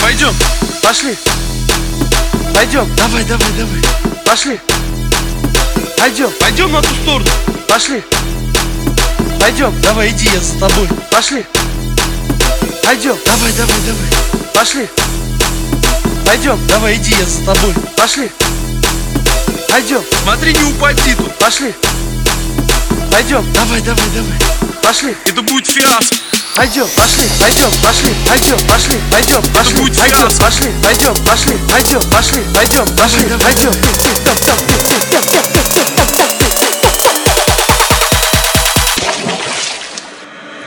Пойдем, пошли. Пойдем, давай, давай, давай. Пошли. Пойдем, Пойдем на ту сторону. пошли. Пойдем, Давай, иди, я за тобой. пошли. Пойдем, Давай, давай, давай. пошли. Пойдем, Давай, иди, я за тобой. пошли. Пойдем, Смотри, не упади тут. пошли. Пойдем, Давай, давай, давай. пошли. Это будет фиаско. Пойдем, пошли, пойдем, пошли, пойдем, пошли, пойдем, пошли, пойдем, пошли, пойдем, пошли, пойдем, пошли, пойдем, пошли, пойдем.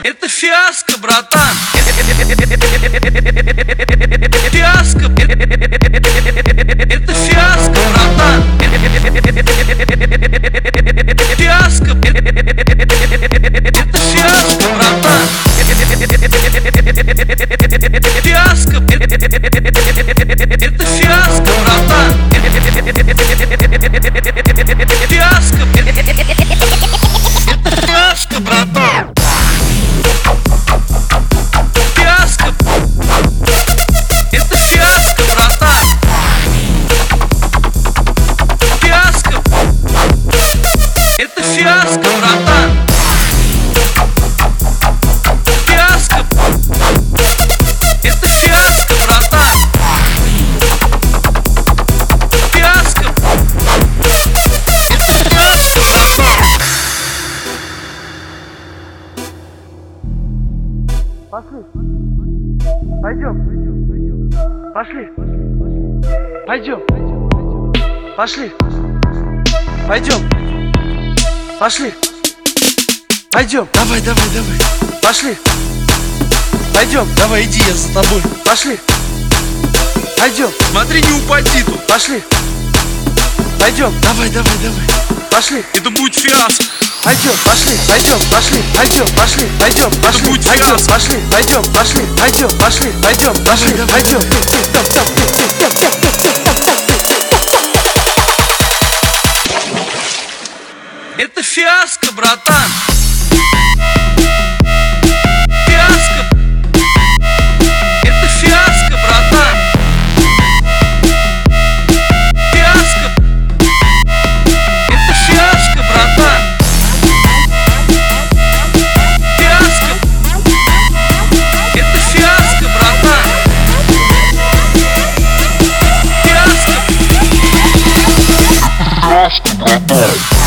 Это фиаско, братан. Фиаско. Пошли. Пойдем. Пошли. Пойдем. Пошли. Пойдем. Пошли. Пойдем. Давай, давай, давай. Пошли. Пойдем. Давай, иди, я за тобой. Пошли. Пойдем. Смотри, не упади тут. Пошли. Пойдем. Давай, давай, давай. Пошли. Это будет фиаско. Пойдем, пошли, пойдем, пошли, пойдем, пошли, пойдем, пошли, будет пойдем, пошли, пойдем, пошли, пойдем, пошли, пойдем, пошли, пойдем. Это фиаско, братан. Lost in the.